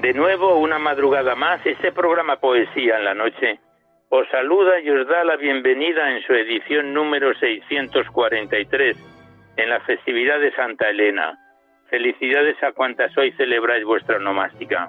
De nuevo, una madrugada más, este programa Poesía en la Noche os saluda y os da la bienvenida en su edición número 643, en la festividad de Santa Elena. Felicidades a cuantas hoy celebráis vuestra nomástica.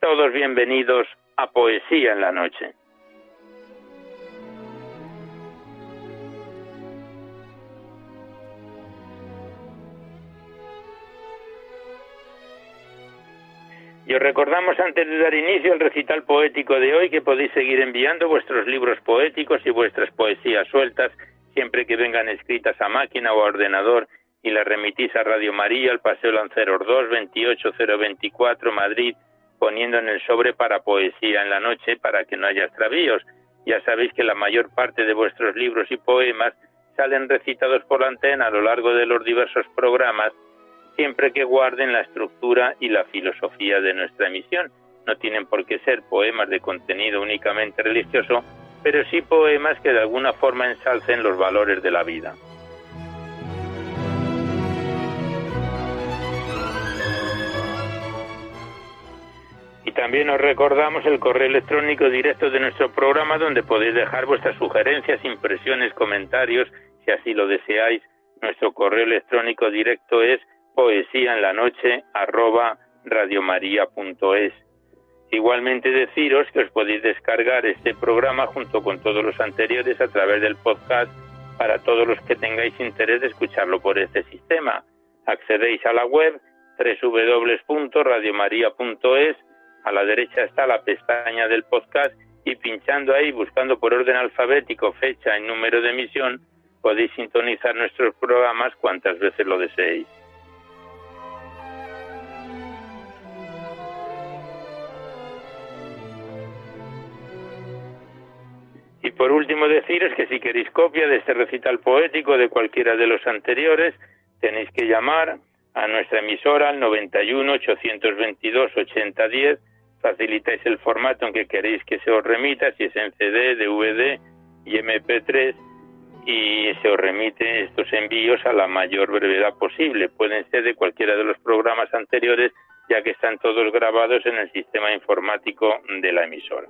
Todos bienvenidos a Poesía en la Noche. Y os recordamos antes de dar inicio al recital poético de hoy que podéis seguir enviando vuestros libros poéticos y vuestras poesías sueltas siempre que vengan escritas a máquina o a ordenador y las remitís a Radio María, al Paseo Lanceros 2, 28024, Madrid poniendo en el sobre para poesía en la noche para que no haya extravíos. Ya sabéis que la mayor parte de vuestros libros y poemas salen recitados por la antena a lo largo de los diversos programas, siempre que guarden la estructura y la filosofía de nuestra emisión. No tienen por qué ser poemas de contenido únicamente religioso, pero sí poemas que de alguna forma ensalcen los valores de la vida. También os recordamos el correo electrónico directo de nuestro programa donde podéis dejar vuestras sugerencias, impresiones, comentarios, si así lo deseáis. Nuestro correo electrónico directo es poesía en la noche arroba radiomaria.es. Igualmente deciros que os podéis descargar este programa junto con todos los anteriores a través del podcast para todos los que tengáis interés de escucharlo por este sistema. Accedéis a la web www.radiomaria.es a la derecha está la pestaña del podcast y pinchando ahí, buscando por orden alfabético fecha y número de emisión, podéis sintonizar nuestros programas cuantas veces lo deseéis. Y por último deciros que si queréis copia de este recital poético de cualquiera de los anteriores, tenéis que llamar a nuestra emisora al 91 822 8010 facilitáis el formato en que queréis que se os remita, si es en CD, DVD y MP3, y se os remite estos envíos a la mayor brevedad posible. Pueden ser de cualquiera de los programas anteriores, ya que están todos grabados en el sistema informático de la emisora.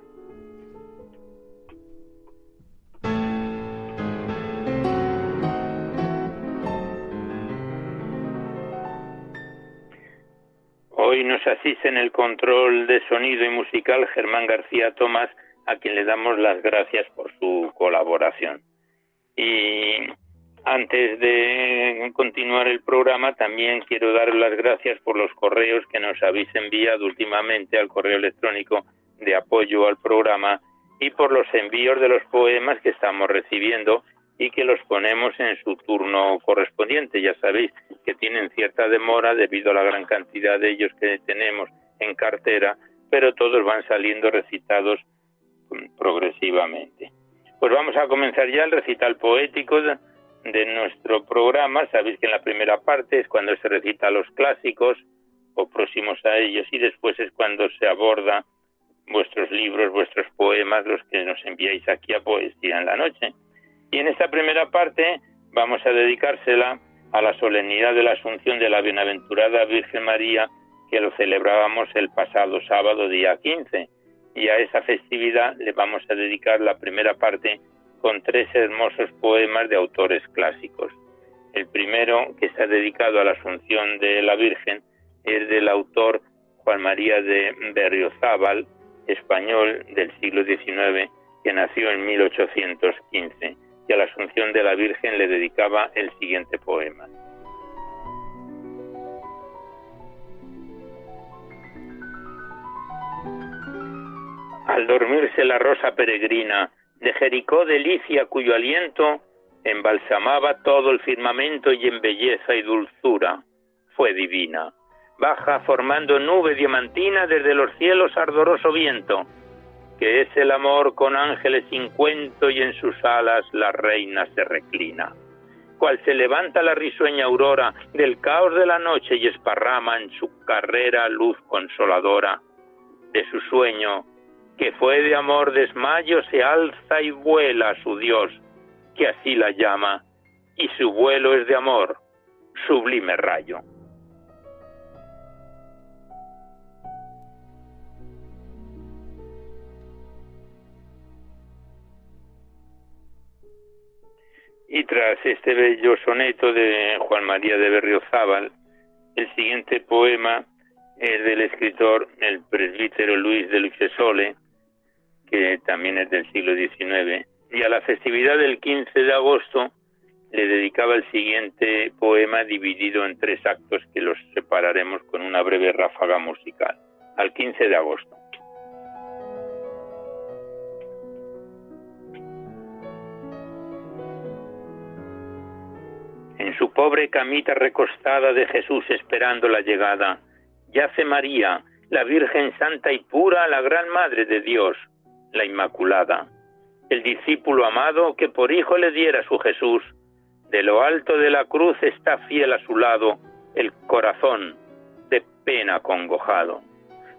Hoy nos asiste en el control de sonido y musical Germán García Tomás, a quien le damos las gracias por su colaboración. Y antes de continuar el programa, también quiero dar las gracias por los correos que nos habéis enviado últimamente al correo electrónico de apoyo al programa y por los envíos de los poemas que estamos recibiendo y que los ponemos en su turno correspondiente. Ya sabéis que tienen cierta demora debido a la gran cantidad de ellos que tenemos en cartera, pero todos van saliendo recitados mm, progresivamente. Pues vamos a comenzar ya el recital poético de nuestro programa. Sabéis que en la primera parte es cuando se recita los clásicos o próximos a ellos y después es cuando se aborda vuestros libros, vuestros poemas, los que nos enviáis aquí a Poesía en la Noche. Y en esta primera parte vamos a dedicársela a la solemnidad de la Asunción de la Bienaventurada Virgen María, que lo celebrábamos el pasado sábado día 15. Y a esa festividad le vamos a dedicar la primera parte con tres hermosos poemas de autores clásicos. El primero, que está dedicado a la Asunción de la Virgen, es del autor Juan María de Berriozábal, español del siglo XIX, que nació en 1815, y a la Asunción de la Virgen le dedicaba el siguiente poema. Al dormirse la rosa peregrina, de Jericó delicia cuyo aliento embalsamaba todo el firmamento y en belleza y dulzura fue divina. Baja formando nube diamantina desde los cielos ardoroso viento, que es el amor con ángeles sin cuento y en sus alas la reina se reclina. Cual se levanta la risueña aurora del caos de la noche y esparrama en su carrera luz consoladora de su sueño que fue de amor desmayo, se alza y vuela su Dios, que así la llama, y su vuelo es de amor, sublime rayo. Y tras este bello soneto de Juan María de Berriozábal, el siguiente poema es del escritor el presbítero Luis de Luchesole, que también es del siglo XIX, y a la festividad del 15 de agosto le dedicaba el siguiente poema dividido en tres actos que los separaremos con una breve ráfaga musical. Al 15 de agosto. Su pobre camita recostada de Jesús esperando la llegada, yace María, la Virgen Santa y pura, la gran Madre de Dios, la Inmaculada, el discípulo amado que por hijo le diera su Jesús, de lo alto de la cruz está fiel a su lado el corazón de pena congojado.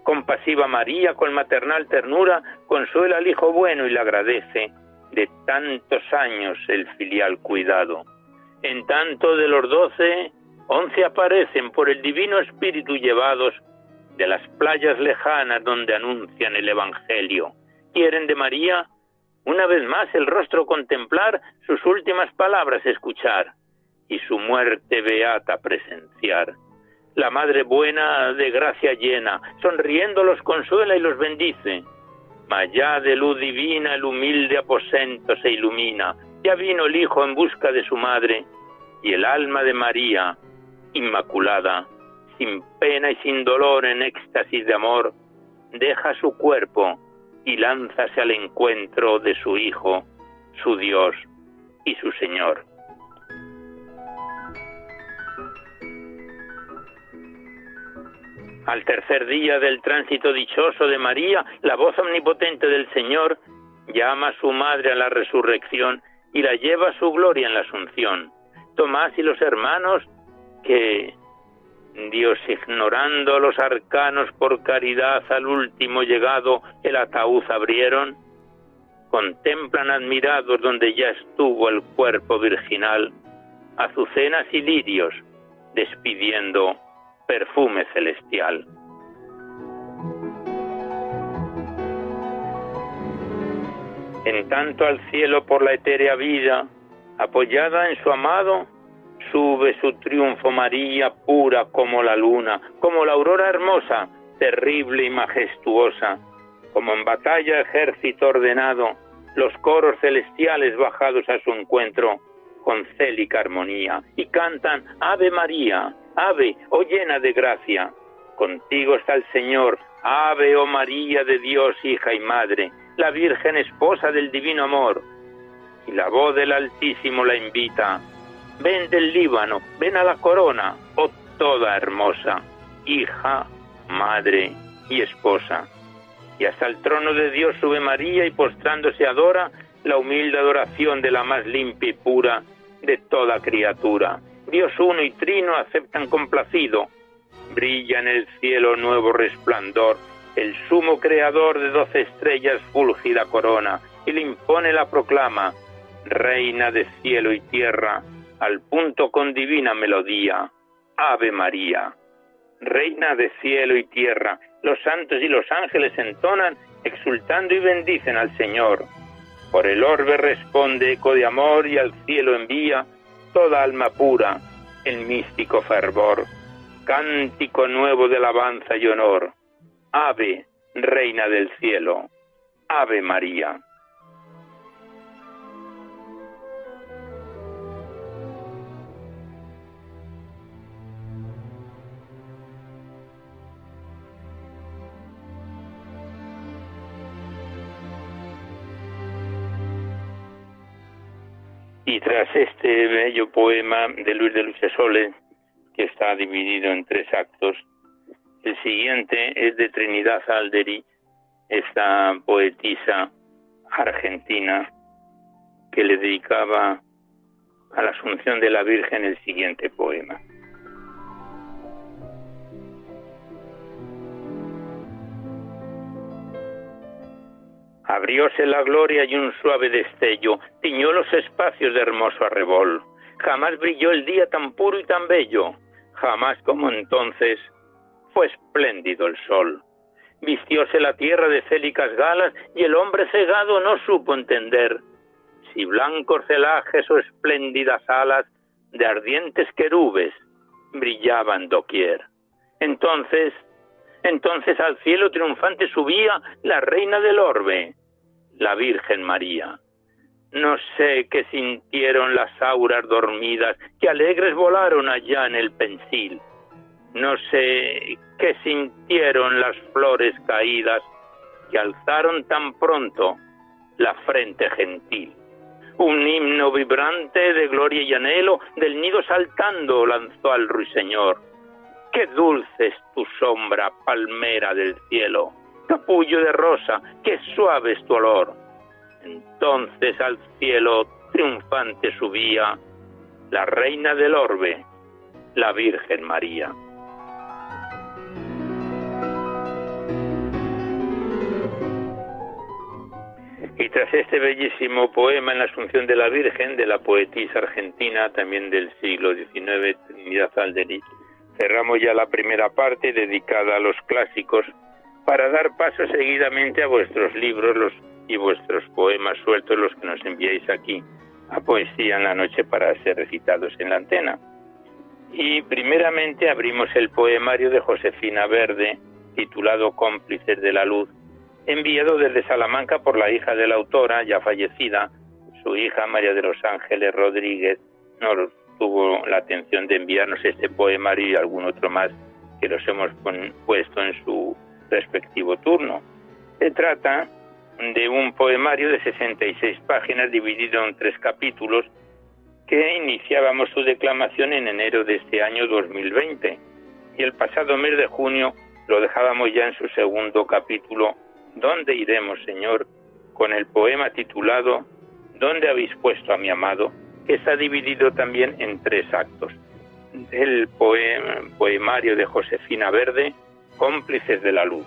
Compasiva María con maternal ternura consuela al hijo bueno y le agradece de tantos años el filial cuidado. En tanto de los doce, once aparecen por el divino espíritu llevados de las playas lejanas donde anuncian el Evangelio quieren de María una vez más el rostro contemplar, sus últimas palabras escuchar y su muerte beata presenciar. La Madre buena de gracia llena, sonriendo los consuela y los bendice. Allá de luz divina el humilde aposento se ilumina. Ya vino el Hijo en busca de su Madre y el alma de María, inmaculada, sin pena y sin dolor en éxtasis de amor, deja su cuerpo y lánzase al encuentro de su Hijo, su Dios y su Señor. Al tercer día del tránsito dichoso de María, la voz omnipotente del Señor llama a su madre a la resurrección y la lleva a su gloria en la asunción. Tomás y los hermanos que Dios ignorando los arcanos por caridad al último llegado el ataúd abrieron, contemplan admirados donde ya estuvo el cuerpo virginal, azucenas y lirios despidiendo perfume celestial. En tanto al cielo por la etérea vida, apoyada en su amado, sube su triunfo María pura como la luna, como la aurora hermosa, terrible y majestuosa, como en batalla ejército ordenado, los coros celestiales bajados a su encuentro con célica armonía y cantan Ave María, Ave, oh llena de gracia, contigo está el Señor, Ave, oh María de Dios, hija y madre, la Virgen esposa del divino amor, y la voz del Altísimo la invita. Ven del Líbano, ven a la corona, oh toda hermosa, hija, madre y esposa. Y hasta el trono de Dios sube María y postrándose adora la humilde adoración de la más limpia y pura de toda criatura. Dios uno y trino aceptan complacido. Brilla en el cielo nuevo resplandor, el sumo creador de doce estrellas fúlgida corona, y le impone la proclama, Reina de cielo y tierra, al punto con divina melodía, Ave María. Reina de cielo y tierra, los santos y los ángeles entonan, exultando y bendicen al Señor. Por el orbe responde eco de amor y al cielo envía toda alma pura el místico fervor, cántico nuevo de alabanza y honor. Ave, Reina del cielo, Ave María. Y tras este bello poema de Luis de Lucesole, que está dividido en tres actos, el siguiente es de Trinidad Alderi, esta poetisa argentina que le dedicaba a la Asunción de la Virgen el siguiente poema. Abrióse la gloria y un suave destello tiñó los espacios de hermoso arrebol. Jamás brilló el día tan puro y tan bello, jamás como entonces fue espléndido el sol. Vistióse la tierra de célicas galas y el hombre cegado no supo entender si blancos celajes o espléndidas alas de ardientes querubes brillaban doquier. Entonces entonces al cielo triunfante subía la reina del orbe, la Virgen María. No sé qué sintieron las auras dormidas que alegres volaron allá en el pensil. No sé qué sintieron las flores caídas que alzaron tan pronto la frente gentil. Un himno vibrante de gloria y anhelo del nido saltando lanzó al ruiseñor Qué dulce es tu sombra, palmera del cielo, capullo de rosa, qué suave es tu olor. Entonces al cielo triunfante subía la reina del orbe, la Virgen María. Y tras este bellísimo poema en la Asunción de la Virgen de la poetisa argentina también del siglo XIX, Trinidad Alderi, Cerramos ya la primera parte dedicada a los clásicos para dar paso seguidamente a vuestros libros los, y vuestros poemas sueltos, los que nos enviáis aquí a Poesía en la Noche para ser recitados en la antena. Y primeramente abrimos el poemario de Josefina Verde, titulado Cómplices de la Luz, enviado desde Salamanca por la hija de la autora, ya fallecida, su hija María de los Ángeles Rodríguez, tuvo la atención de enviarnos este poemario y algún otro más que los hemos puesto en su respectivo turno. Se trata de un poemario de 66 páginas dividido en tres capítulos que iniciábamos su declamación en enero de este año 2020 y el pasado mes de junio lo dejábamos ya en su segundo capítulo ¿Dónde iremos, Señor? con el poema titulado ¿Dónde habéis puesto a mi amado? Está dividido también en tres actos. El poemario de Josefina Verde, Cómplices de la Luz.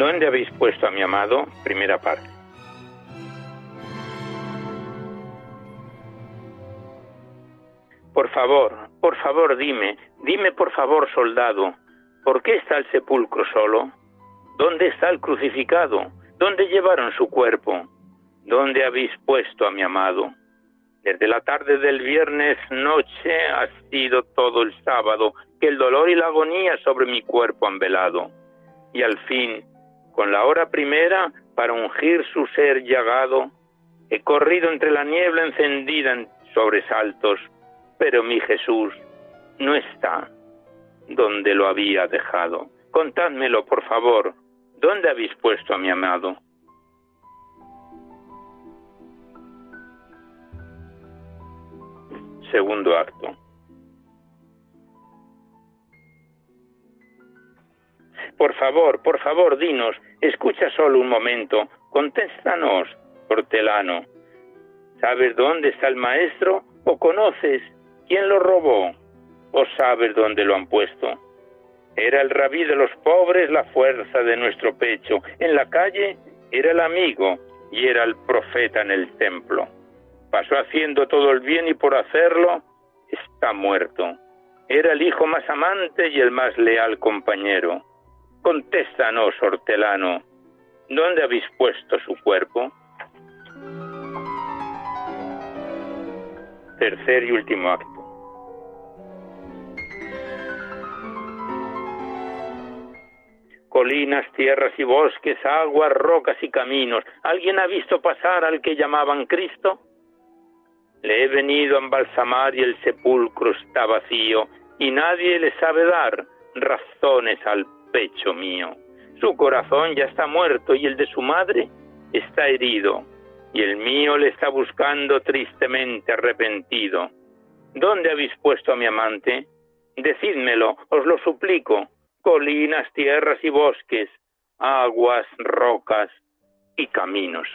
¿Dónde habéis puesto a mi amado? Primera parte. Por favor, por favor, dime, dime por favor, soldado, ¿por qué está el sepulcro solo? ¿Dónde está el crucificado? ¿Dónde llevaron su cuerpo? ¿Dónde habéis puesto a mi amado? Desde la tarde del viernes noche ha sido todo el sábado que el dolor y la agonía sobre mi cuerpo han velado. Y al fin, con la hora primera, para ungir su ser llagado, he corrido entre la niebla encendida en sobresaltos, pero mi Jesús no está donde lo había dejado. Contádmelo, por favor, ¿dónde habéis puesto a mi amado? segundo acto. Por favor, por favor, dinos, escucha solo un momento, contéstanos, hortelano. ¿Sabes dónde está el maestro? ¿O conoces quién lo robó? ¿O sabes dónde lo han puesto? Era el rabí de los pobres la fuerza de nuestro pecho. En la calle era el amigo y era el profeta en el templo pasó haciendo todo el bien y por hacerlo está muerto. Era el hijo más amante y el más leal compañero. Contéstanos, hortelano, ¿dónde habéis puesto su cuerpo? Tercer y último acto. Colinas, tierras y bosques, aguas, rocas y caminos. ¿Alguien ha visto pasar al que llamaban Cristo? Le he venido a embalsamar y el sepulcro está vacío, y nadie le sabe dar razones al pecho mío. Su corazón ya está muerto y el de su madre está herido, y el mío le está buscando tristemente arrepentido. ¿Dónde habéis puesto a mi amante? Decídmelo, os lo suplico. Colinas, tierras y bosques, aguas, rocas y caminos.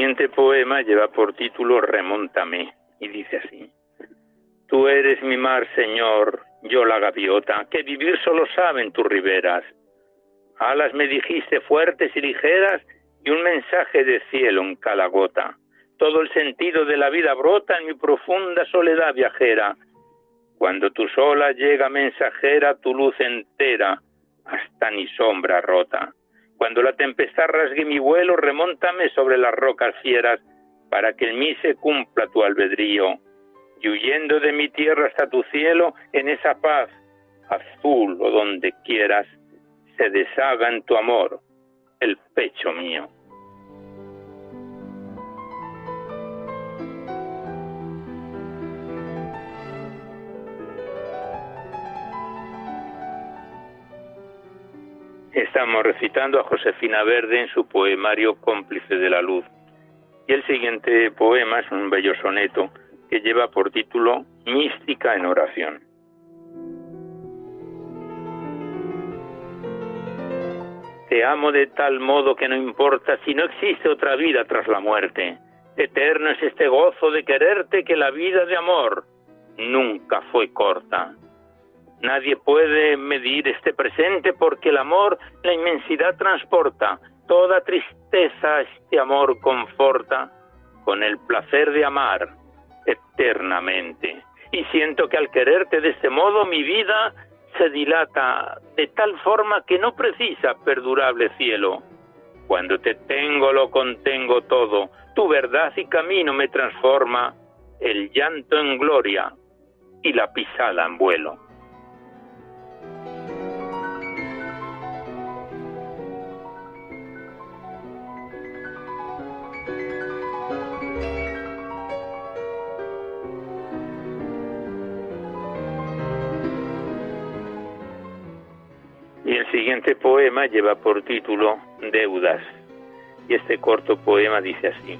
Siguiente poema lleva por título Remóntame y dice así. Tú eres mi mar, Señor, yo la gaviota, que vivir solo sabe en tus riberas. Alas me dijiste fuertes y ligeras y un mensaje de cielo en cada gota. Todo el sentido de la vida brota en mi profunda soledad viajera. Cuando tu sola llega mensajera, tu luz entera, hasta ni sombra rota. Cuando la tempestad rasgue mi vuelo, remóntame sobre las rocas fieras, para que en mí se cumpla tu albedrío. Y huyendo de mi tierra hasta tu cielo, en esa paz, azul o donde quieras, se deshaga en tu amor el pecho mío. Estamos recitando a Josefina Verde en su poemario Cómplice de la Luz. Y el siguiente poema es un bello soneto que lleva por título Mística en oración. Te amo de tal modo que no importa si no existe otra vida tras la muerte. Eterno es este gozo de quererte que la vida de amor nunca fue corta. Nadie puede medir este presente porque el amor la inmensidad transporta. Toda tristeza este amor conforta con el placer de amar eternamente. Y siento que al quererte de este modo mi vida se dilata de tal forma que no precisa perdurable cielo. Cuando te tengo lo contengo todo, tu verdad y camino me transforma, el llanto en gloria y la pisada en vuelo. El siguiente poema lleva por título Deudas. Y este corto poema dice así.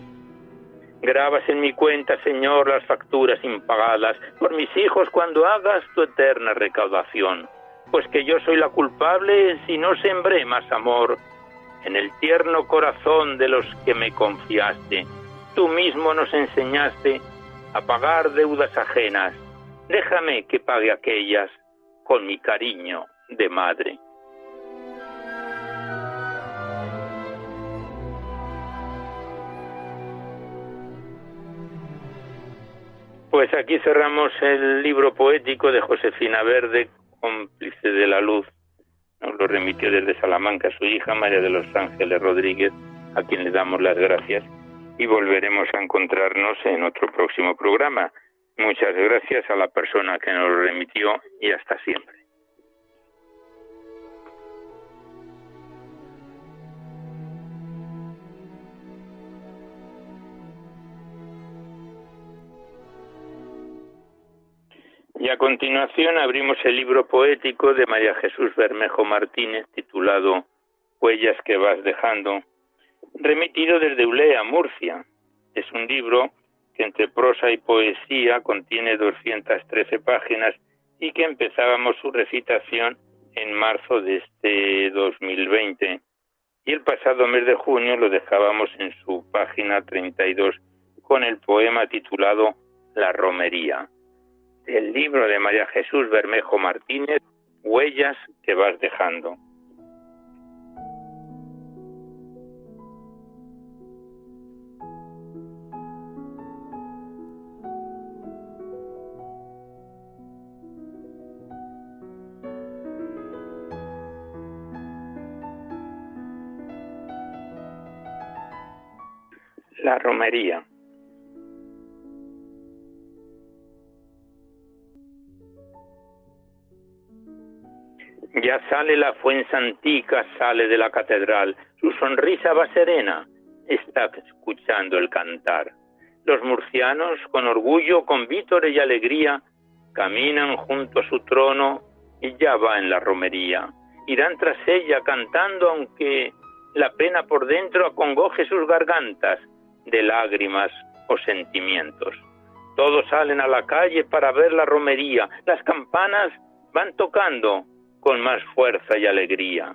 Grabas en mi cuenta, Señor, las facturas impagadas por mis hijos cuando hagas tu eterna recaudación. Pues que yo soy la culpable si no sembré más amor en el tierno corazón de los que me confiaste. Tú mismo nos enseñaste a pagar deudas ajenas. Déjame que pague aquellas con mi cariño de madre. Pues aquí cerramos el libro poético de Josefina Verde, cómplice de la luz. Nos lo remitió desde Salamanca su hija María de los Ángeles Rodríguez, a quien le damos las gracias y volveremos a encontrarnos en otro próximo programa. Muchas gracias a la persona que nos lo remitió y hasta siempre. Y a continuación abrimos el libro poético de María Jesús Bermejo Martínez titulado Huellas que vas dejando, remitido desde Ulea, Murcia. Es un libro que entre prosa y poesía contiene 213 páginas y que empezábamos su recitación en marzo de este 2020. Y el pasado mes de junio lo dejábamos en su página 32 con el poema titulado La Romería el libro de María Jesús Bermejo Martínez, Huellas que vas dejando. La romería. Ya sale la Fuensantica, sale de la catedral, su sonrisa va serena, está escuchando el cantar. Los murcianos, con orgullo, con vítores y alegría, caminan junto a su trono y ya va en la romería. Irán tras ella cantando aunque la pena por dentro acongoje sus gargantas de lágrimas o sentimientos. Todos salen a la calle para ver la romería, las campanas van tocando con más fuerza y alegría.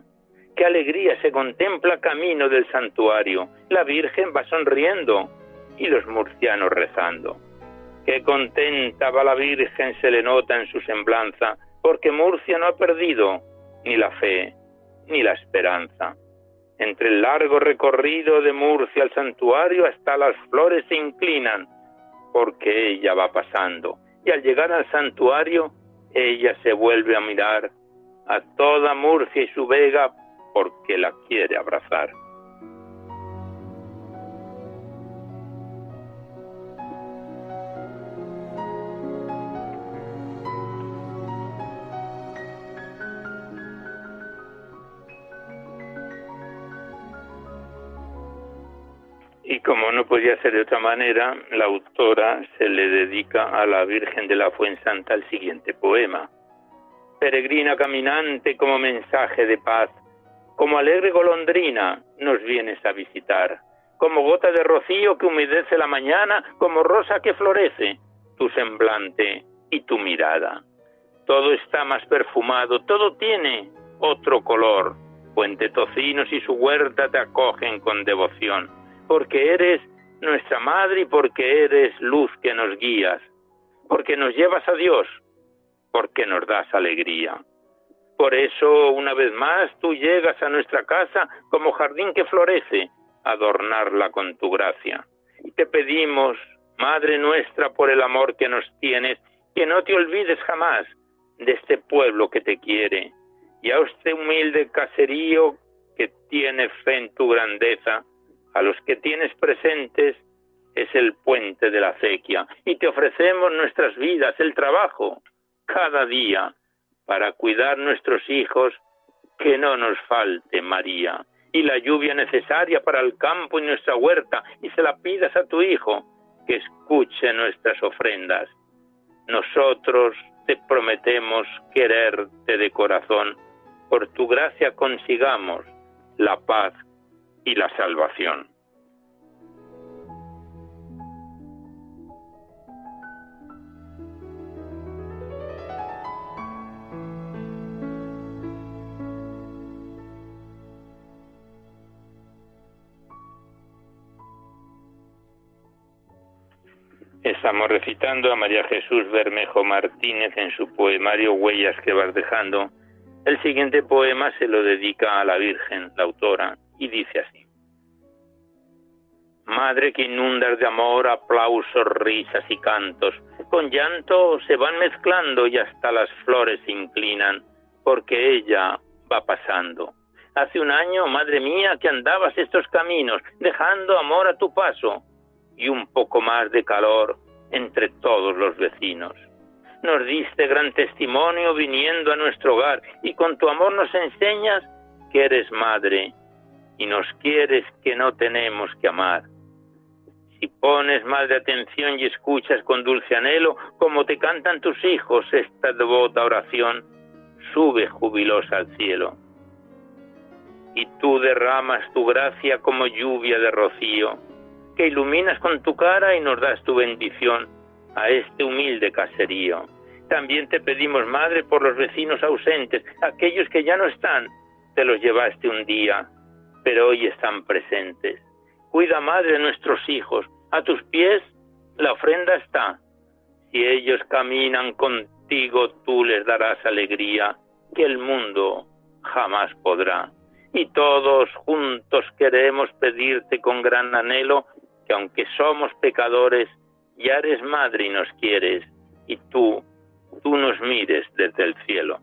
Qué alegría se contempla camino del santuario. La Virgen va sonriendo y los murcianos rezando. Qué contenta va la Virgen se le nota en su semblanza, porque Murcia no ha perdido ni la fe ni la esperanza. Entre el largo recorrido de Murcia al santuario hasta las flores se inclinan, porque ella va pasando. Y al llegar al santuario, ella se vuelve a mirar a toda Murcia y su vega porque la quiere abrazar. Y como no podía ser de otra manera, la autora se le dedica a la Virgen de la Fuensanta el siguiente poema peregrina caminante como mensaje de paz, como alegre golondrina nos vienes a visitar, como gota de rocío que humedece la mañana, como rosa que florece, tu semblante y tu mirada. Todo está más perfumado, todo tiene otro color. Puente Tocinos y su huerta te acogen con devoción, porque eres nuestra madre y porque eres luz que nos guías, porque nos llevas a Dios, porque nos das alegría. Por eso, una vez más, tú llegas a nuestra casa como jardín que florece, adornarla con tu gracia. Y te pedimos, Madre nuestra, por el amor que nos tienes, que no te olvides jamás de este pueblo que te quiere, y a este humilde caserío que tiene fe en tu grandeza, a los que tienes presentes, es el puente de la acequia, y te ofrecemos nuestras vidas, el trabajo, cada día para cuidar nuestros hijos, que no nos falte María, y la lluvia necesaria para el campo y nuestra huerta, y se la pidas a tu Hijo, que escuche nuestras ofrendas. Nosotros te prometemos quererte de corazón, por tu gracia consigamos la paz y la salvación. Estamos recitando a María Jesús Bermejo Martínez en su poemario Huellas que vas dejando. El siguiente poema se lo dedica a la Virgen, la autora, y dice así. madre que inundas de amor, aplausos, risas y cantos. Con llanto se van mezclando y hasta las flores se inclinan, porque ella va pasando. Hace un año, madre mía, que andabas estos caminos, dejando amor a tu paso y un poco más de calor entre todos los vecinos. Nos diste gran testimonio viniendo a nuestro hogar y con tu amor nos enseñas que eres madre y nos quieres que no tenemos que amar. Si pones más de atención y escuchas con dulce anhelo como te cantan tus hijos esta devota oración, sube jubilosa al cielo. Y tú derramas tu gracia como lluvia de rocío, que iluminas con tu cara y nos das tu bendición a este humilde caserío. También te pedimos, Madre, por los vecinos ausentes, aquellos que ya no están, te los llevaste un día, pero hoy están presentes. Cuida, Madre, nuestros hijos. A tus pies la ofrenda está. Si ellos caminan contigo, tú les darás alegría que el mundo jamás podrá. Y todos juntos queremos pedirte con gran anhelo que aunque somos pecadores, ya eres madre y nos quieres, y tú, tú nos mires desde el cielo.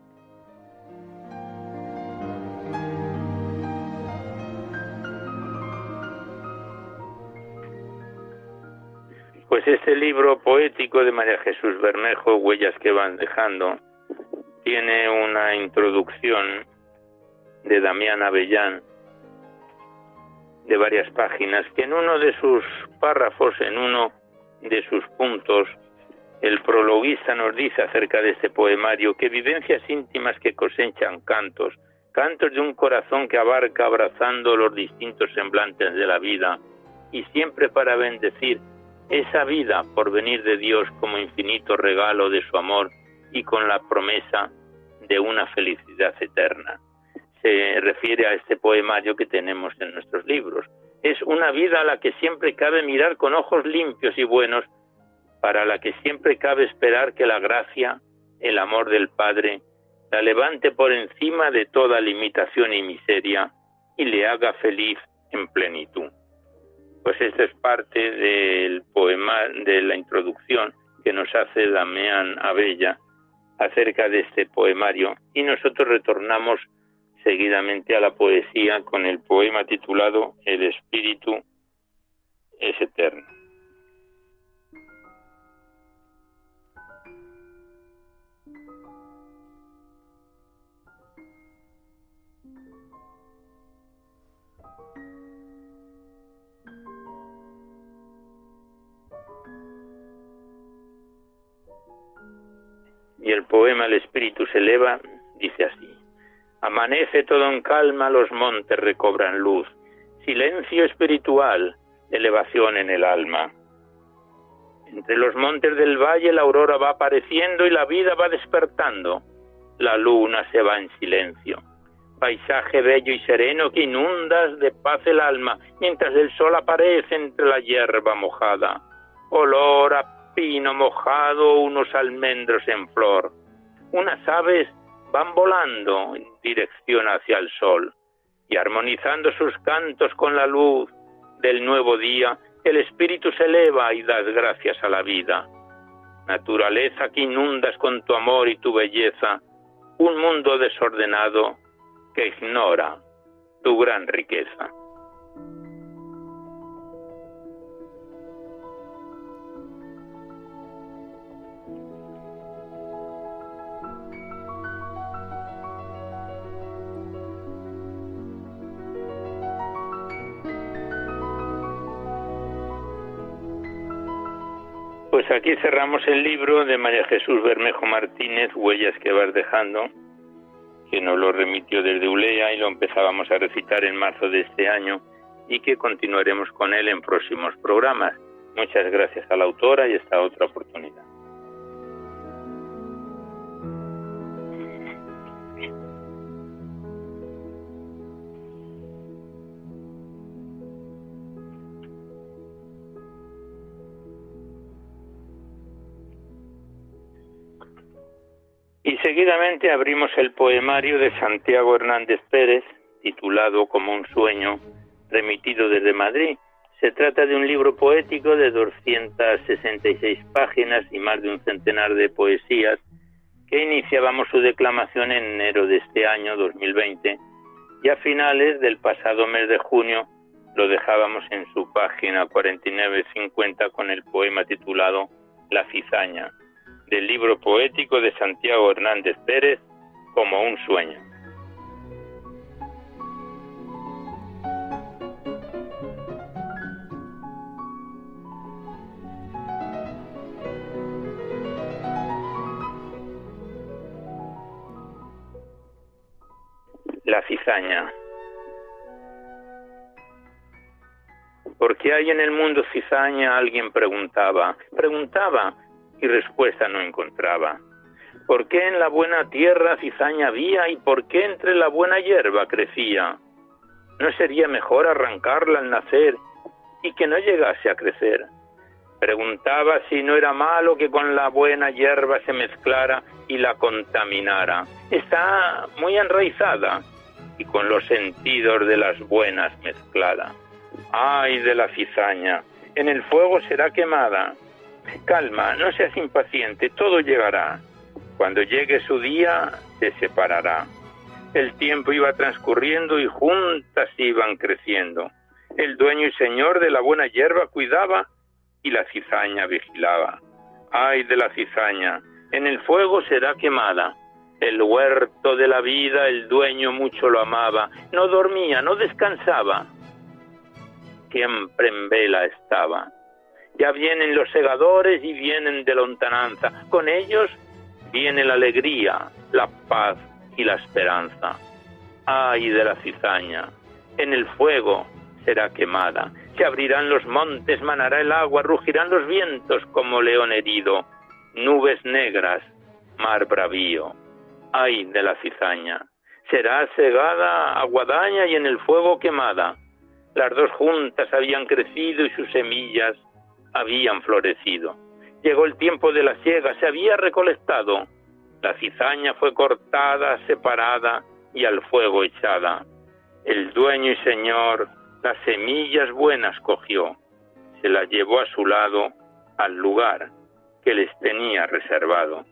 Pues este libro poético de María Jesús Bermejo, Huellas que van dejando, tiene una introducción de Damián Avellán de varias páginas que en uno de sus párrafos, en uno de sus puntos, el prologuista nos dice acerca de este poemario que vivencias íntimas que cosechan cantos, cantos de un corazón que abarca abrazando los distintos semblantes de la vida y siempre para bendecir esa vida por venir de Dios como infinito regalo de su amor y con la promesa de una felicidad eterna. Se refiere a este poemario que tenemos en nuestros libros. Es una vida a la que siempre cabe mirar con ojos limpios y buenos, para la que siempre cabe esperar que la gracia, el amor del Padre, la levante por encima de toda limitación y miseria y le haga feliz en plenitud. Pues esta es parte del poema, de la introducción que nos hace Damián Abella acerca de este poemario y nosotros retornamos seguidamente a la poesía con el poema titulado El espíritu es eterno. y el poema El espíritu se eleva dice así. Amanece todo en calma, los montes recobran luz, silencio espiritual, elevación en el alma. Entre los montes del valle la aurora va apareciendo y la vida va despertando. La luna se va en silencio. Paisaje bello y sereno que inundas de paz el alma mientras el sol aparece entre la hierba mojada. Olor a pino mojado, unos almendros en flor. Unas aves van volando en dirección hacia el sol y armonizando sus cantos con la luz del nuevo día, el espíritu se eleva y das gracias a la vida. Naturaleza que inundas con tu amor y tu belleza, un mundo desordenado que ignora tu gran riqueza. Aquí cerramos el libro de María Jesús Bermejo Martínez, Huellas que vas dejando, que nos lo remitió desde Ulea y lo empezábamos a recitar en marzo de este año y que continuaremos con él en próximos programas. Muchas gracias a la autora y hasta otra oportunidad. Seguidamente abrimos el poemario de Santiago Hernández Pérez, titulado Como un sueño, remitido desde Madrid, Se trata de un libro poético de 266 páginas y más de un centenar de poesías que iniciábamos su declamación en enero de este año 2020 y a finales del pasado mes de junio lo dejábamos en su página 4950 con el poema titulado La cizaña, del libro poético de Santiago Hernández Pérez, como un sueño. La cizaña. ¿Por qué hay en el mundo cizaña? Alguien preguntaba. Preguntaba y respuesta no encontraba. ¿Por qué en la buena tierra cizaña había y por qué entre la buena hierba crecía? ¿No sería mejor arrancarla al nacer y que no llegase a crecer? Preguntaba si no era malo que con la buena hierba se mezclara y la contaminara. Está muy enraizada y con los sentidos de las buenas mezclada. Ay de la cizaña, en el fuego será quemada. Calma, no seas impaciente, todo llegará. Cuando llegue su día, se separará. El tiempo iba transcurriendo y juntas iban creciendo. El dueño y señor de la buena hierba cuidaba y la cizaña vigilaba. Ay de la cizaña, en el fuego será quemada. El huerto de la vida el dueño mucho lo amaba, no dormía, no descansaba, siempre en vela estaba. Ya vienen los segadores y vienen de lontananza, con ellos viene la alegría, la paz y la esperanza. Ay de la cizaña, en el fuego será quemada, se abrirán los montes, manará el agua, rugirán los vientos como león herido, nubes negras, mar bravío ay de la cizaña. Será cegada a guadaña y en el fuego quemada. Las dos juntas habían crecido y sus semillas habían florecido. Llegó el tiempo de la siega, se había recolectado. La cizaña fue cortada, separada y al fuego echada. El dueño y señor las semillas buenas cogió, se las llevó a su lado al lugar que les tenía reservado.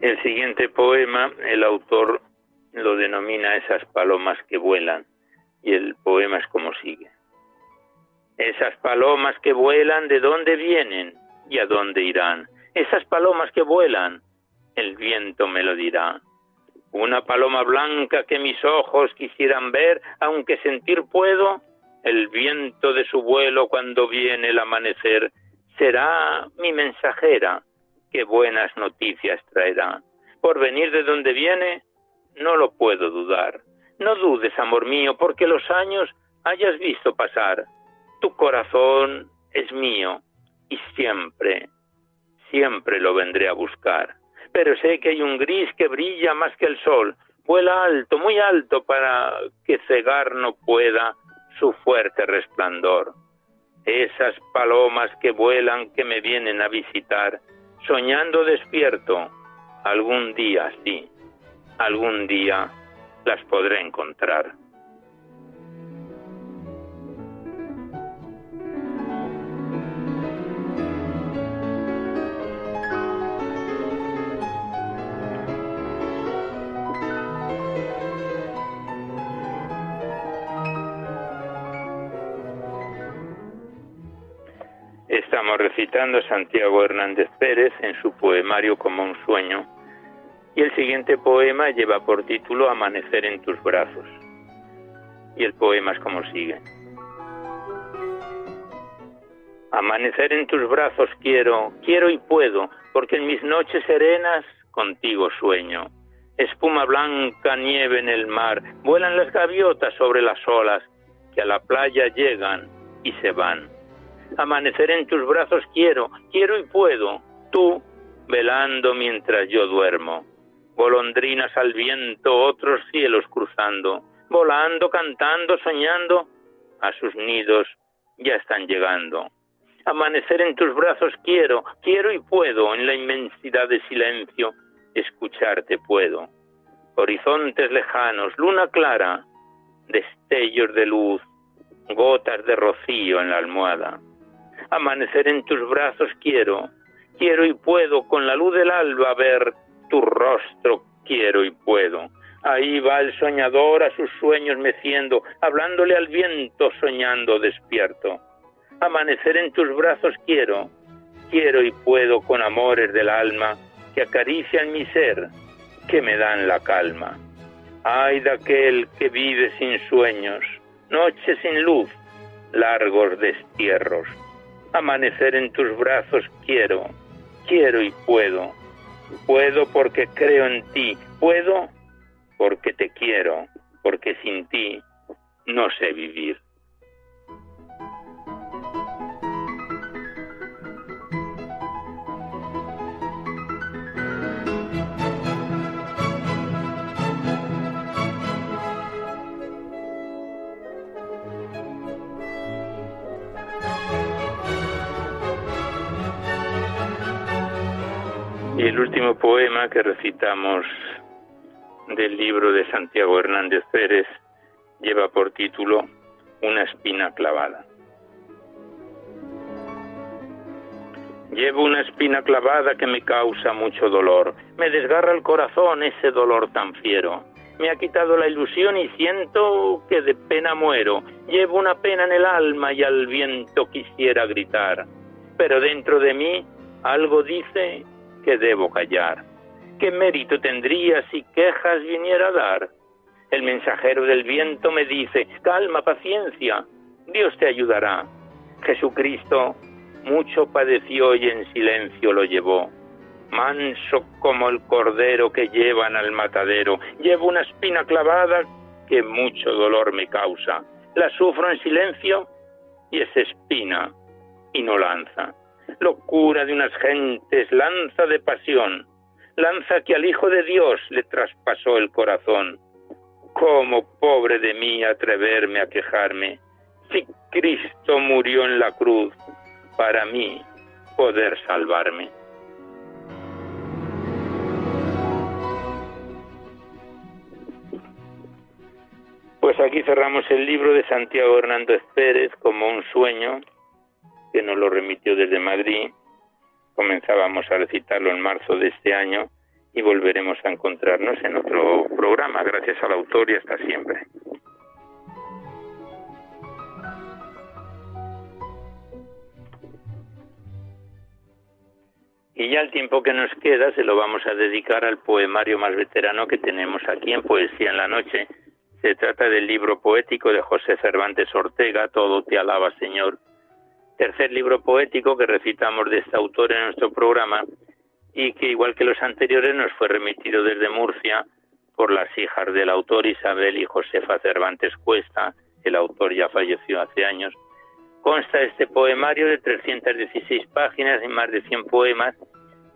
El siguiente poema, el autor lo denomina esas palomas que vuelan y el poema es como sigue. Esas palomas que vuelan, ¿de dónde vienen y a dónde irán? Esas palomas que vuelan, el viento me lo dirá. Una paloma blanca que mis ojos quisieran ver, aunque sentir puedo, el viento de su vuelo cuando viene el amanecer será mi mensajera qué buenas noticias traerá. Por venir de donde viene, no lo puedo dudar. No dudes, amor mío, porque los años hayas visto pasar. Tu corazón es mío y siempre, siempre lo vendré a buscar. Pero sé que hay un gris que brilla más que el sol. Vuela alto, muy alto, para que cegar no pueda su fuerte resplandor. Esas palomas que vuelan, que me vienen a visitar, soñando despierto, algún día sí, algún día las podré encontrar. Estamos recitando Santiago Hernández Pérez en su poemario Como un sueño y el siguiente poema lleva por título Amanecer en tus brazos. Y el poema es como sigue. Amanecer en tus brazos quiero, quiero y puedo, porque en mis noches serenas contigo sueño. Espuma blanca, nieve en el mar, vuelan las gaviotas sobre las olas, que a la playa llegan y se van Amanecer en tus brazos quiero, quiero y puedo, tú velando mientras yo duermo. Golondrinas al viento, otros cielos cruzando, volando, cantando, soñando, a sus nidos ya están llegando. Amanecer en tus brazos quiero, quiero y puedo, en la inmensidad de silencio, escucharte puedo. Horizontes lejanos, luna clara, destellos de luz, gotas de rocío en la almohada. Amanecer en tus brazos quiero, quiero y puedo, con la luz del alba ver tu rostro, quiero y puedo. Ahí va el soñador a sus sueños meciendo, hablándole al viento, soñando despierto. Amanecer en tus brazos quiero, quiero y puedo con amores del alma que acarician mi ser, que me dan la calma. Ay de aquel que vive sin sueños, noches sin luz, largos destierros. Amanecer en tus brazos quiero, quiero y puedo. Puedo porque creo en ti, puedo porque te quiero, porque sin ti no sé vivir. Que recitamos del libro de Santiago Hernández Pérez lleva por título Una espina clavada. Llevo una espina clavada que me causa mucho dolor. Me desgarra el corazón ese dolor tan fiero. Me ha quitado la ilusión y siento que de pena muero. Llevo una pena en el alma y al viento quisiera gritar. Pero dentro de mí algo dice que debo callar. ¿Qué mérito tendría si quejas viniera a dar? El mensajero del viento me dice, calma, paciencia, Dios te ayudará. Jesucristo mucho padeció y en silencio lo llevó. Manso como el cordero que llevan al matadero, llevo una espina clavada que mucho dolor me causa. La sufro en silencio y es espina y no lanza locura de unas gentes, lanza de pasión, lanza que al Hijo de Dios le traspasó el corazón. ¿Cómo, pobre de mí, atreverme a quejarme? Si Cristo murió en la cruz, para mí poder salvarme. Pues aquí cerramos el libro de Santiago Hernández Pérez como un sueño que nos lo remitió desde Madrid. Comenzábamos a recitarlo en marzo de este año y volveremos a encontrarnos en otro programa. Gracias al autor y hasta siempre. Y ya el tiempo que nos queda se lo vamos a dedicar al poemario más veterano que tenemos aquí en Poesía en la Noche. Se trata del libro poético de José Cervantes Ortega, Todo te alaba, Señor, tercer libro poético que recitamos de este autor en nuestro programa y que igual que los anteriores nos fue remitido desde Murcia por las hijas del autor Isabel y Josefa Cervantes Cuesta, el autor ya falleció hace años. Consta este poemario de 316 páginas y más de 100 poemas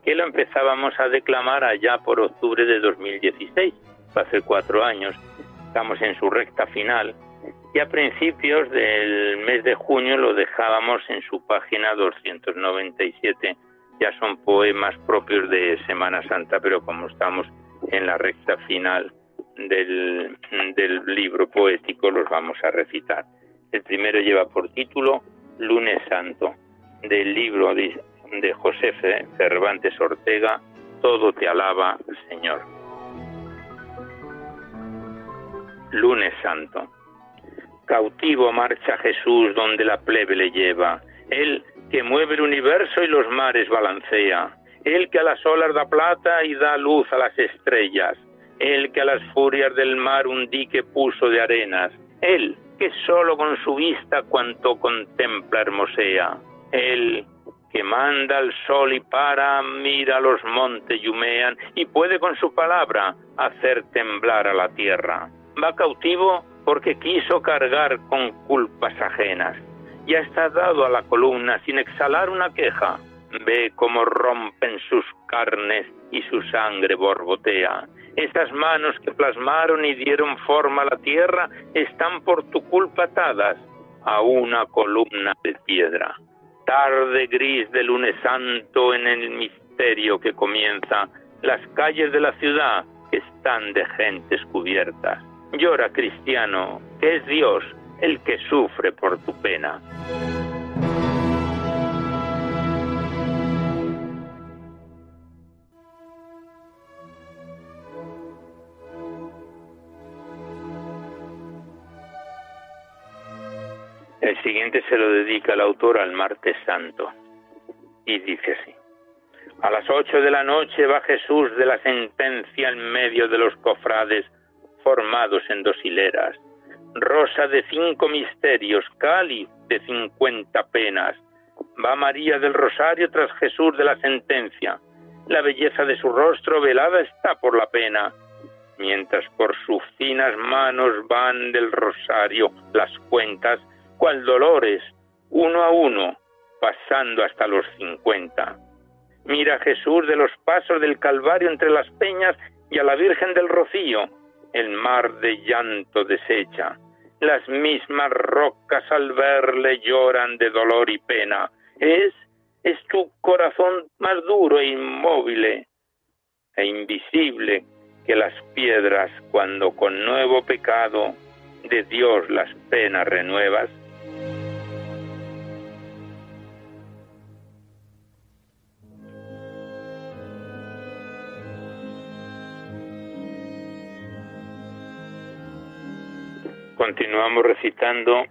que lo empezábamos a declamar allá por octubre de 2016, hace cuatro años. Estamos en su recta final y a principios del mes de junio lo dejábamos en su página 297. Ya son poemas propios de Semana Santa, pero como estamos en la recta final del, del libro poético, los vamos a recitar. El primero lleva por título Lunes Santo, del libro de, José Cervantes Ortega, Todo te alaba, Señor. Lunes Santo Cautivo marcha Jesús donde la plebe le lleva, Él que mueve el universo y los mares balancea, Él que a las olas da plata y da luz a las estrellas, Él que a las furias del mar un dique puso de arenas, Él que solo con su vista cuanto contempla hermosea, Él que manda al sol y para, mira los montes y humean, y puede con su palabra hacer temblar a la tierra. Va cautivo porque quiso cargar con culpas ajenas. Ya está dado a la columna sin exhalar una queja. Ve cómo rompen sus carnes y su sangre borbotea. Esas manos que plasmaron y dieron forma a la tierra están por tu culpa atadas a una columna de piedra. tarde gris de lunes santo en el misterio que comienza, las calles de la ciudad están de gentes cubiertas. Llora, cristiano, que es Dios el que sufre por tu pena. El siguiente se lo dedica el autor al martes santo y dice así. A las ocho de la noche va Jesús de la sentencia en medio de los cofrades formados en dos hileras, rosa de cinco misterios, cáliz de cincuenta penas. Va María del Rosario tras Jesús de la sentencia. La belleza de su rostro velada está por la pena, mientras por sus finas manos van del rosario las cuentas, cual dolores, uno a uno, pasando hasta los cincuenta. Mira Jesús de los pasos del Calvario entre las peñas y a la Virgen del Rocío. El mar de llanto desecha. Las mismas rocas al verle lloran de dolor y pena. Es, es tu corazón más duro e inmóvil e invisible que las piedras cuando con nuevo pecado de Dios las penas renuevas. Continuamos recitando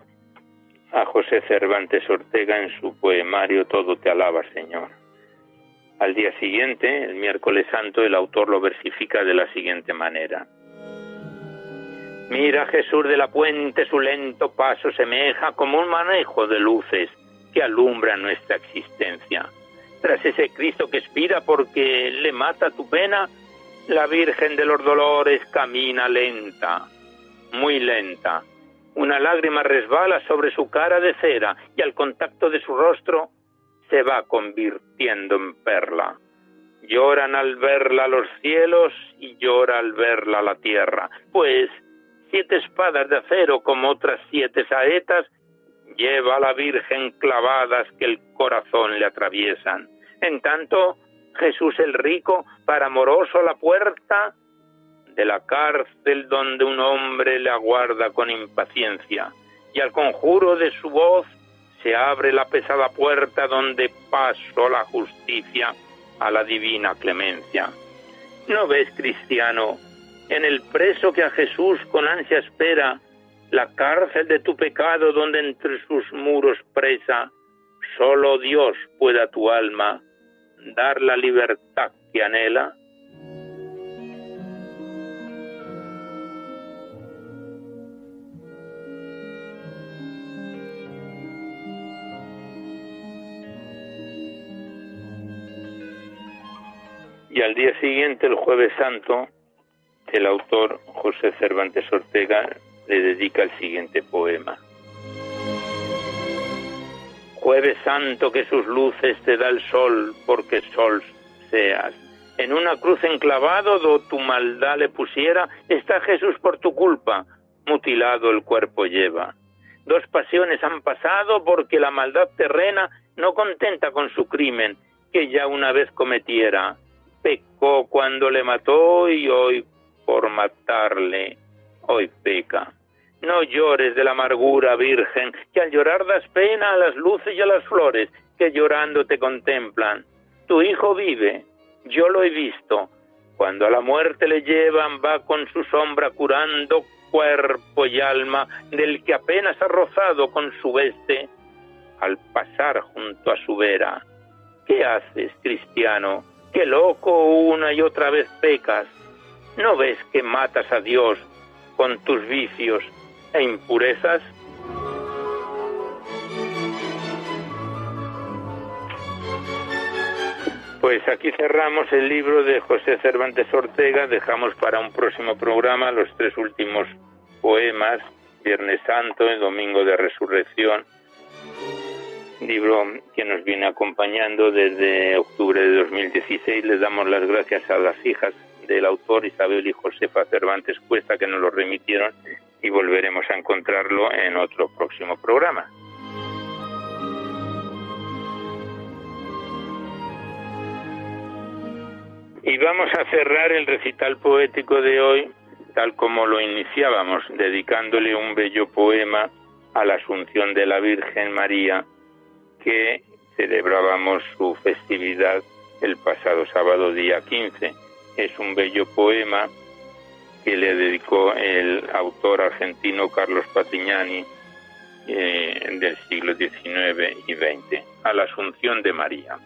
a José Cervantes Ortega en su poemario Todo te alaba, Señor. Al día siguiente, el miércoles santo, el autor lo versifica de la siguiente manera. Mira Jesús de la puente, su lento paso semeja como un manejo de luces que alumbra nuestra existencia. Tras ese Cristo que expira porque le mata tu pena, la Virgen de los Dolores camina lenta, muy lenta. Una lágrima resbala sobre su cara de cera y al contacto de su rostro se va convirtiendo en perla. Lloran al verla los cielos y llora al verla la tierra, pues siete espadas de acero como otras siete saetas lleva a la Virgen clavadas que el corazón le atraviesan. En tanto, Jesús el rico, para amoroso la puerta, de la cárcel donde un hombre le aguarda con impaciencia, y al conjuro de su voz se abre la pesada puerta donde paso la justicia a la divina clemencia. ¿No ves, cristiano, en el preso que a Jesús con ansia espera, la cárcel de tu pecado donde entre sus muros presa, solo Dios pueda tu alma dar la libertad que anhela? Y al día siguiente, el jueves santo, el autor José Cervantes Ortega le dedica el siguiente poema. Jueves santo que sus luces te da el sol, porque sol seas. En una cruz enclavado, do tu maldad le pusiera, está Jesús por tu culpa, mutilado el cuerpo lleva. Dos pasiones han pasado porque la maldad terrena no contenta con su crimen, que ya una vez cometiera pecó cuando le mató y hoy por matarle, hoy peca. No llores de la amargura, Virgen, que al llorar das pena a las luces y a las flores que llorando te contemplan. Tu hijo vive, yo lo he visto. Cuando a la muerte le llevan, va con su sombra curando cuerpo y alma del que apenas ha rozado con su veste al pasar junto a su vera. ¿Qué haces, cristiano? Qué loco una y otra vez pecas. ¿No ves que matas a Dios con tus vicios e impurezas? Pues aquí cerramos el libro de José Cervantes Ortega, dejamos para un próximo programa los tres últimos poemas, Viernes Santo, el Domingo de Resurrección libro que nos viene acompañando desde octubre de 2016. Les damos las gracias a las hijas del autor Isabel y Josefa Cervantes Cuesta que nos lo remitieron y volveremos a encontrarlo en otro próximo programa. Y vamos a cerrar el recital poético de hoy tal como lo iniciábamos, dedicándole un bello poema a la Asunción de la Virgen María que celebrábamos su festividad el pasado sábado día 15. Es un bello poema que le dedicó el autor argentino Carlos Patignani eh, del siglo XIX y XX a la Asunción de María.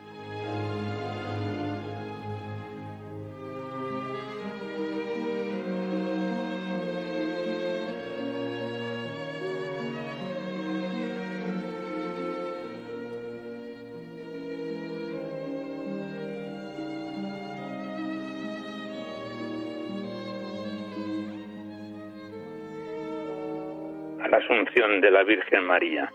De la Virgen María.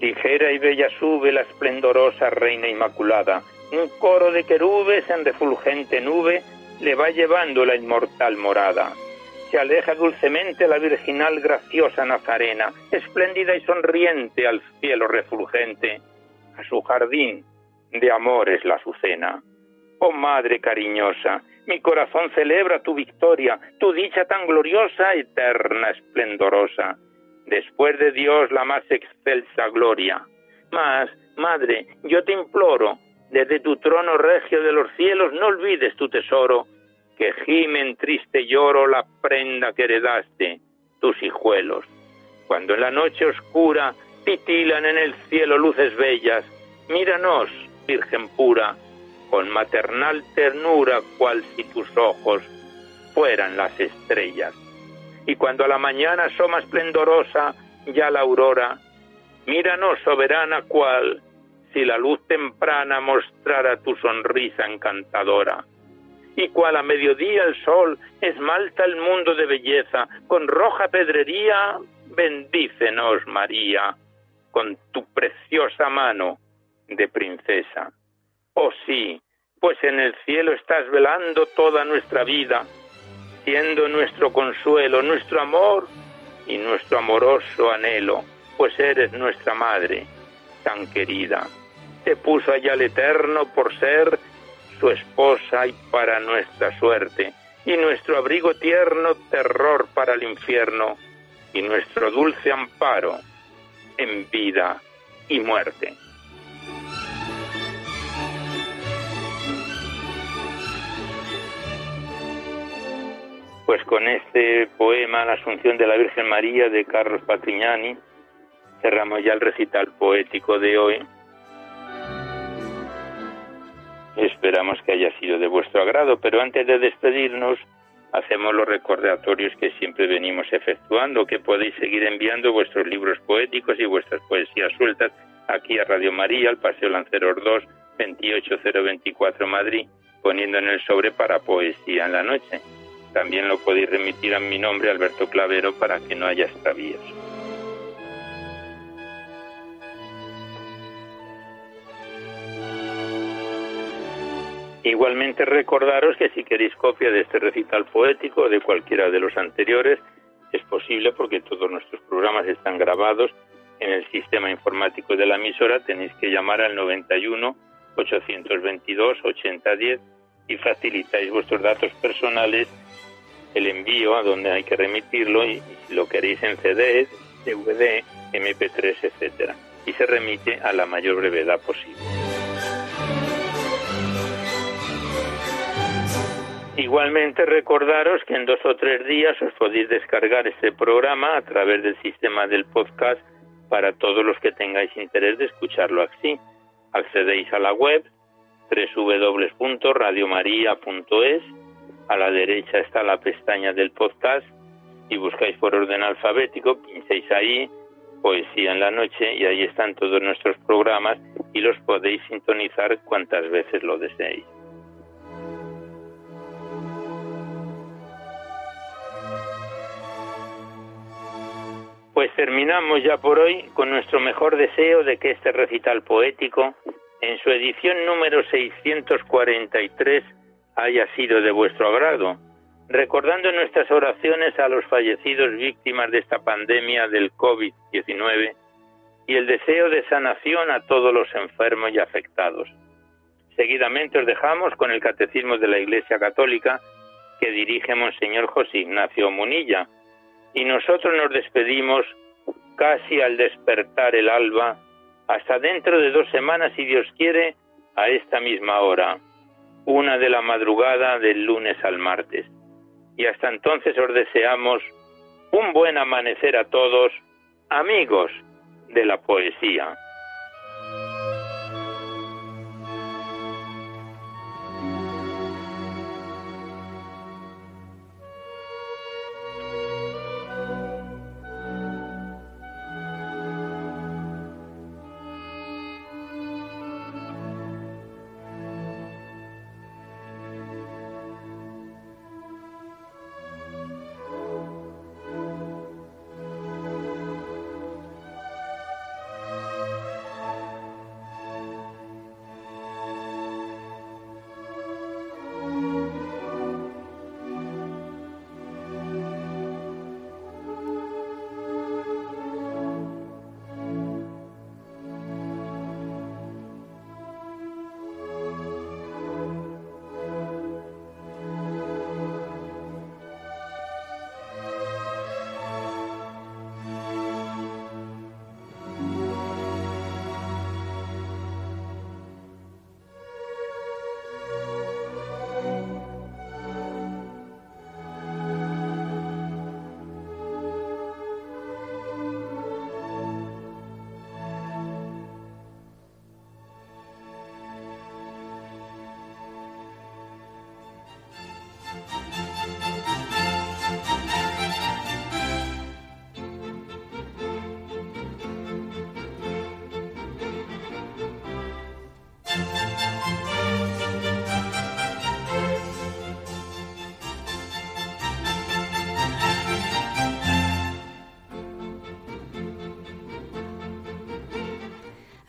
Ligera y bella sube la esplendorosa Reina Inmaculada. Un coro de querubes en refulgente nube le va llevando la inmortal morada. Se aleja dulcemente la virginal graciosa Nazarena, espléndida y sonriente al cielo refulgente. A su jardín de amores la azucena. Oh Madre cariñosa, mi corazón celebra tu victoria, tu dicha tan gloriosa, eterna, esplendorosa después de Dios la más excelsa gloria. Mas, Madre, yo te imploro, desde tu trono regio de los cielos, no olvides tu tesoro, que gimen triste lloro la prenda que heredaste, tus hijuelos. Cuando en la noche oscura titilan en el cielo luces bellas, míranos, Virgen pura, con maternal ternura, cual si tus ojos fueran las estrellas y cuando a la mañana asoma esplendorosa ya la aurora, míranos soberana cual, si la luz temprana mostrara tu sonrisa encantadora. Y cual a mediodía el sol esmalta el mundo de belleza, con roja pedrería, bendícenos María, con tu preciosa mano de princesa. Oh sí, pues en el cielo estás velando toda nuestra vida, siendo nuestro consuelo, nuestro amor y nuestro amoroso anhelo, pues eres nuestra madre tan querida. Te puso allá el Eterno por ser su esposa y para nuestra suerte, y nuestro abrigo tierno terror para el infierno, y nuestro dulce amparo en vida y muerte. Pues con este poema, La Asunción de la Virgen María de Carlos Patrignani, cerramos ya el recital poético de hoy. Esperamos que haya sido de vuestro agrado, pero antes de despedirnos, hacemos los recordatorios que siempre venimos efectuando, que podéis seguir enviando vuestros libros poéticos y vuestras poesías sueltas aquí a Radio María, al Paseo Lanceros 2, 28024 Madrid, poniendo en el sobre para poesía en la noche. También lo podéis remitir a mi nombre, Alberto Clavero, para que no haya extravíos. Igualmente recordaros que si queréis copia de este recital poético o de cualquiera de los anteriores, es posible porque todos nuestros programas están grabados en el sistema informático de la emisora. Tenéis que llamar al 91 822 8010 y facilitáis vuestros datos personales el envío a donde hay que remitirlo y, si lo queréis en CD, DVD, MP3, etcétera, y se remite a la mayor brevedad posible. Igualmente recordaros que en dos o tres días os podéis descargar este programa a través del sistema del podcast para todos los que tengáis interés de escucharlo así. Accedéis a la web www.radiomaria.es a la derecha está la pestaña del podcast y buscáis por orden alfabético, pincháis ahí, Poesía en la Noche, y ahí están todos nuestros programas y los podéis sintonizar cuantas veces lo deseéis. Pues terminamos ya por hoy con nuestro mejor deseo de que este recital poético, en su edición número 643, haya sido de vuestro agrado, recordando nuestras oraciones a los fallecidos víctimas de esta pandemia del COVID-19 y el deseo de sanación a todos los enfermos y afectados. Seguidamente os dejamos con el Catecismo de la Iglesia Católica que dirige Monseñor José Ignacio Munilla. Y nosotros nos despedimos casi al despertar el alba, hasta dentro de dos semanas, si Dios quiere, a esta misma hora, una de la madrugada del lunes al martes. Y hasta entonces os deseamos un buen amanecer a todos, amigos de la poesía.